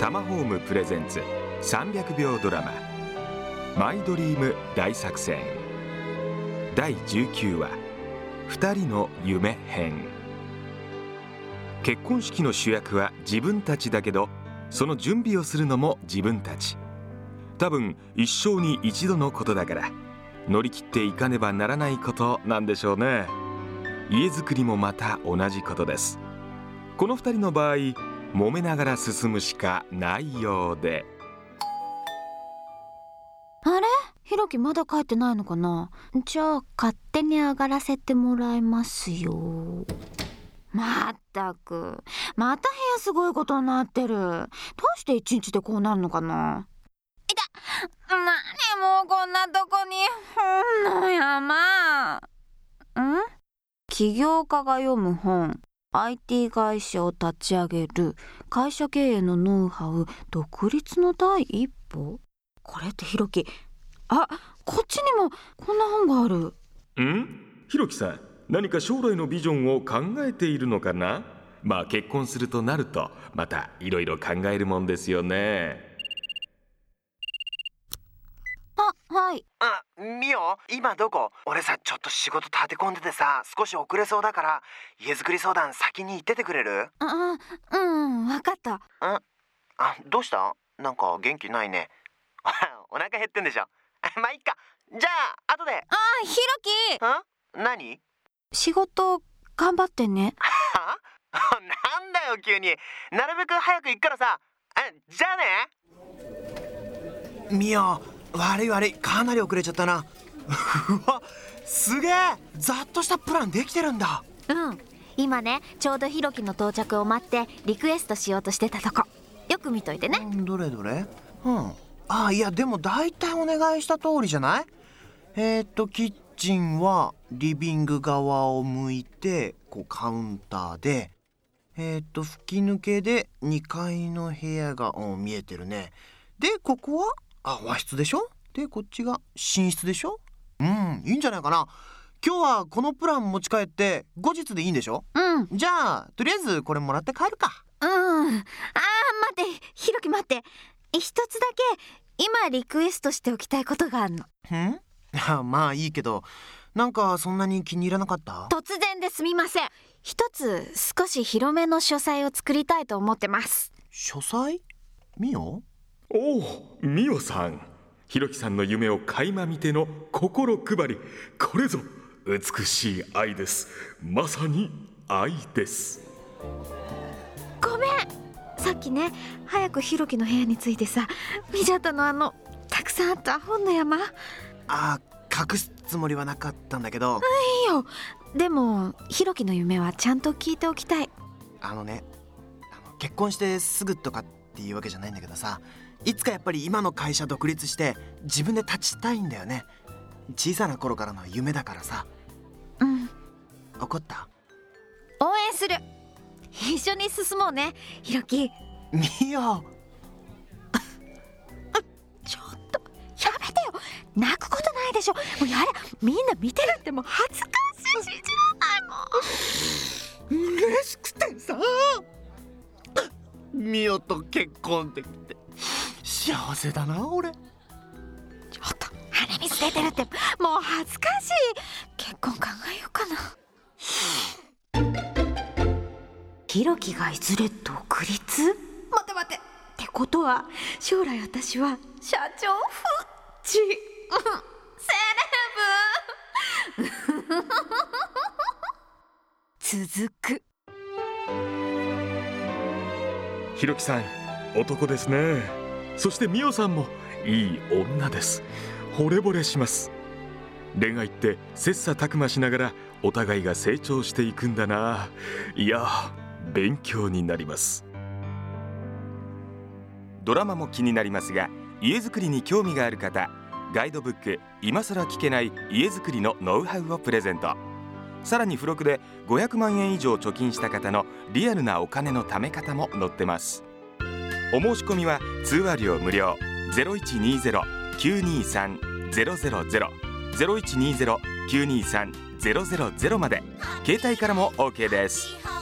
タマホームプレゼンツ300秒ドラママイドリーム大作戦第19話二人の夢編結婚式の主役は自分たちだけどその準備をするのも自分たち。多分一生に一度のことだから乗り切っていかねばならないことなんでしょうね。家づくりもまた同じことです。この二人の場合揉めながら進むしかないようで。あれ？ひろきまだ帰ってないのかな？じゃあ勝手に上がらせてもらいますよ。まったく。また部屋すごいことになってる。どうして一日でこうなるのかな？いたなにもうこんなとこに本の山ん？起業家が読む本 IT 会社を立ち上げる会社経営のノウハウ独立の第一歩？これってひろきあこっちにもこんな本がある。ん？ひろきさん何か将来のビジョンを考えているのかな？まあ結婚するとなるとまたいろいろ考えるもんですよねあはい。あ、みお今どこ？俺さ、ちょっと仕事立て込んでてさ、少し遅れそうだから、家づくり相談先に行っててくれる？あうんわかった。あ、どうした？なんか元気ないね。お腹減ってんでしょ？まあ、いっか。じゃあ、後で。あひろき！ん？何？仕事頑張ってね。は なんだよ、急に。なるべく早く行くからさ。え、じゃあね。みお、悪い悪い。かなり遅れちゃったな。うわ、すげえざっとしたプランできてるんだ。うん今ねちょうどひろきの到着を待ってリクエストしようとしてたとこよく見といてねうんどれどれ？うんあいやでも大体お願いした通りじゃない？えー、っとキッチンはリビング側を向いてこうカウンターでえー、っと吹き抜けで2階の部屋が、うん、見えてるねでここはあ和室でしょ？でこっちが寝室でしょ？うんいいんじゃないかな。今日はこのプラン持ち帰って後日でいいんでしょ？うん。じゃあとりあえずこれもらって帰るか。うん。あー待ってひろき待って。一つだけ今リクエストしておきたいことがあるの。ん？あまあいいけどなんかそんなに気に入らなかった？突然ですみません。一つ少し広めの書斎を作りたいと思ってます。書斎？みおおおみおさん。ひろきさんの夢を垣間見ての心配り。これぞ美しい愛です。まさに愛です。ごめん。さっきね早くひろきの部屋に着いてさ見ちゃったのあのたくさんあった本の山。いあ隠すつもりはなかったんだけど。いよ。でもひろきの夢はちゃんと聞いておきたい。あのねあの結婚してすぐとかっていうわけじゃないんだけどさいつかやっぱり今の会社独立して自分で立ちたいんだよね。小さな頃からの夢だからさ。うん。怒った？応援する。一緒に進もうね。ひろきみおちょっと。やめてよ。泣くことないでしょ。もうやれ。みんな見てるってもう恥ずかしい信じらんないも。ん嬉しくてさ。みおと結婚できて幸せだな俺。ちょっと鼻水出てるってもう恥ずかしい。結婚考えようかな。ひろきがいずれ独立？待って待って。ってことは将来私は社長ふちうんセレブ。続く。ひろきさん男ですねそしてみおさんもいい女です。惚れ惚れします。恋愛って切磋琢磨しながらお互いが成長していくんだな。いや勉強になります。ドラマも気になりますが家づくりに興味がある方ガイドブック今さら聞けない家づくりのノウハウをプレゼント。さらに付録で500万円以上貯金した方のリアルなお金の貯め方も載ってます。お申し込みは通話料無料。0120-923-000 0120-923-000まで。携帯からも OK です。